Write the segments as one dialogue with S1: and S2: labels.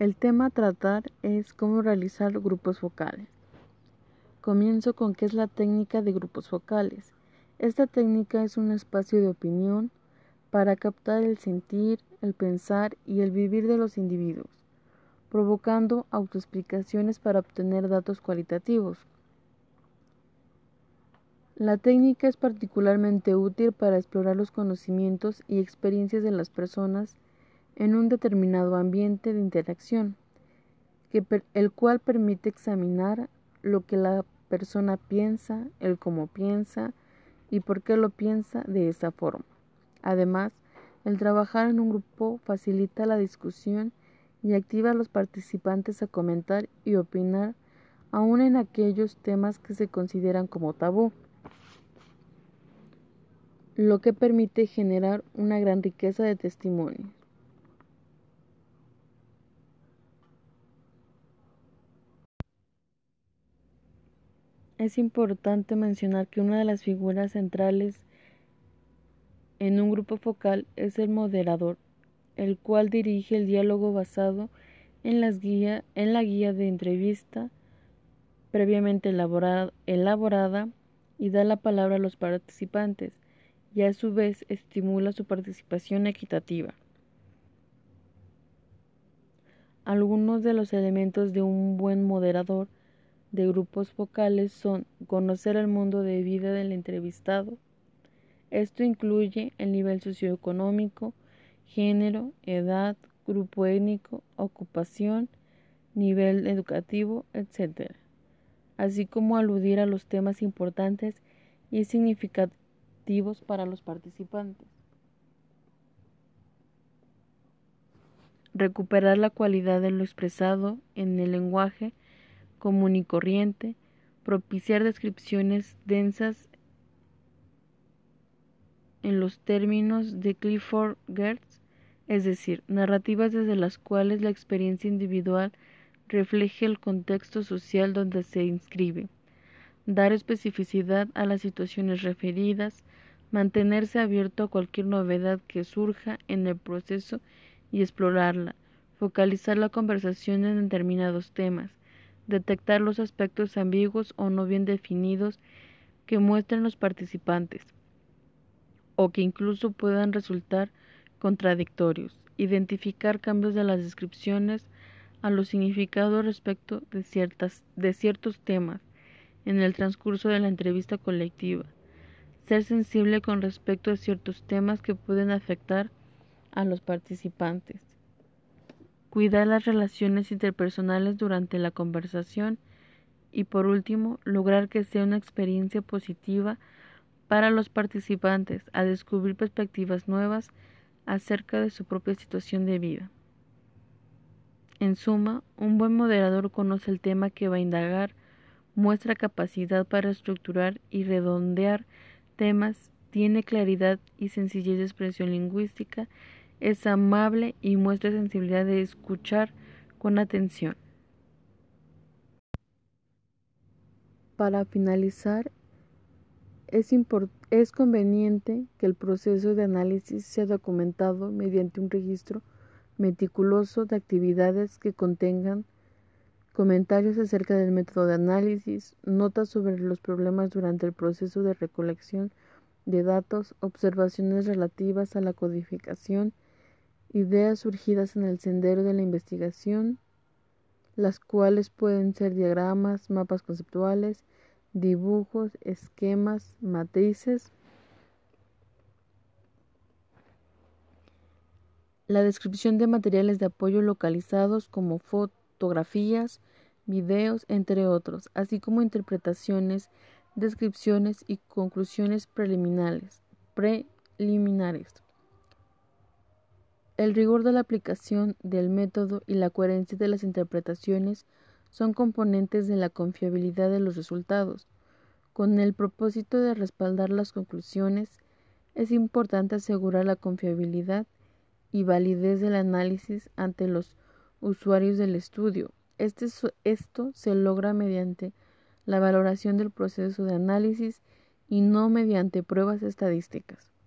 S1: El tema a tratar es cómo realizar grupos focales. Comienzo con qué es la técnica de grupos focales. Esta técnica es un espacio de opinión para captar el sentir, el pensar y el vivir de los individuos, provocando autoexplicaciones para obtener datos cualitativos. La técnica es particularmente útil para explorar los conocimientos y experiencias de las personas en un determinado ambiente de interacción, el cual permite examinar lo que la persona piensa, el cómo piensa y por qué lo piensa de esa forma. Además, el trabajar en un grupo facilita la discusión y activa a los participantes a comentar y opinar aún en aquellos temas que se consideran como tabú lo que permite generar una gran riqueza de testimonios. Es importante mencionar que una de las figuras centrales en un grupo focal es el moderador, el cual dirige el diálogo basado en, la guía de entrevista previamente elaborada y da la palabra a los participantes y a su vez estimula su participación equitativa. Algunos de los elementos de un buen moderador de grupos focales son conocer el mundo de vida del entrevistado. Esto incluye el nivel socioeconómico, género, edad, grupo étnico, ocupación, nivel educativo, etc., así como aludir a los temas importantes y significativos para los participantes. Recuperar la cualidad de lo expresado en el lenguaje común y corriente, propiciar descripciones densas en los términos de Clifford Gertz, es decir, narrativas desde las cuales la experiencia individual refleje el contexto social donde se inscribe, dar especificidad a las situaciones referidas, mantenerse abierto a cualquier novedad que surja en el proceso y explorarla, focalizar la conversación en determinados temas, detectar los aspectos ambiguos o no bien definidos que muestran los participantes o que incluso puedan resultar contradictorios, identificar cambios de las descripciones a los significados respecto de, ciertas, de ciertos temas en el transcurso de la entrevista colectiva, ser sensible con respecto a ciertos temas que pueden afectar a los participantes. Cuidar las relaciones interpersonales durante la conversación y por último, lograr que sea una experiencia positiva para los participantes a descubrir perspectivas nuevas acerca de su propia situación de vida. En suma, un buen moderador conoce el tema que va a indagar, muestra capacidad para estructurar y redondear temas, tiene claridad y sencillez de expresión lingüística, es amable y muestra sensibilidad de escuchar con atención. Para finalizar, es, es, conveniente que el proceso de análisis sea documentado mediante un registro meticuloso de actividades que contengan comentarios acerca del método de análisis, notas sobre los problemas durante el proceso de recolección de datos, observaciones relativas a la codificación, ideas surgidas en el sendero de la investigación, las cuales pueden ser diagramas, mapas conceptuales, dibujos, esquemas, matrices, la descripción de materiales de apoyo localizados como fotografías, videos, entre otros, así como interpretaciones, descripciones y conclusiones preliminares. preliminares. El rigor de la aplicación del método y la coherencia de las interpretaciones son componentes de la confiabilidad de los resultados. Con el propósito de respaldar las conclusiones, es importante asegurar la confiabilidad y validez del análisis ante los usuarios del estudio. Este, esto se logra mediante la valoración del proceso de análisis y no mediante pruebas estadísticas.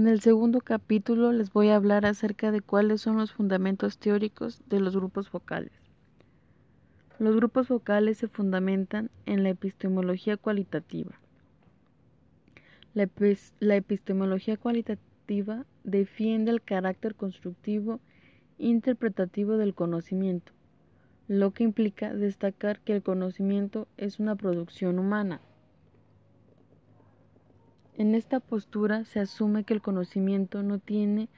S1: En el segundo capítulo les voy a hablar acerca de cuáles son los fundamentos teóricos de los grupos vocales. Los grupos vocales se fundamentan en la epistemología cualitativa. La, epistemología cualitativa defiende el carácter constructivo interpretativo del conocimiento, lo que implica destacar que el conocimiento es una producción humana. En esta postura se asume que el conocimiento no tiene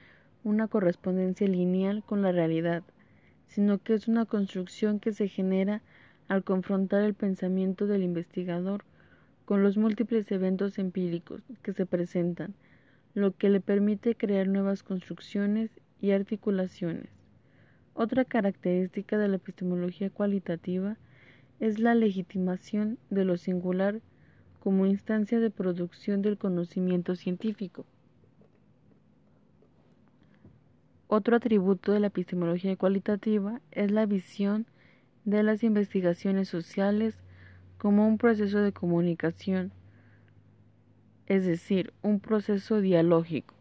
S1: una correspondencia lineal con la realidad, sino que es una construcción que se genera al confrontar el pensamiento del investigador con los múltiples eventos empíricos que se presentan, lo que le permite crear nuevas construcciones y articulaciones. Otra característica de la epistemología cualitativa es la legitimación de lo singular como instancia de producción del conocimiento científico. Otro atributo de la epistemología cualitativa es la visión de las investigaciones sociales como un proceso de comunicación, es decir, un proceso dialógico.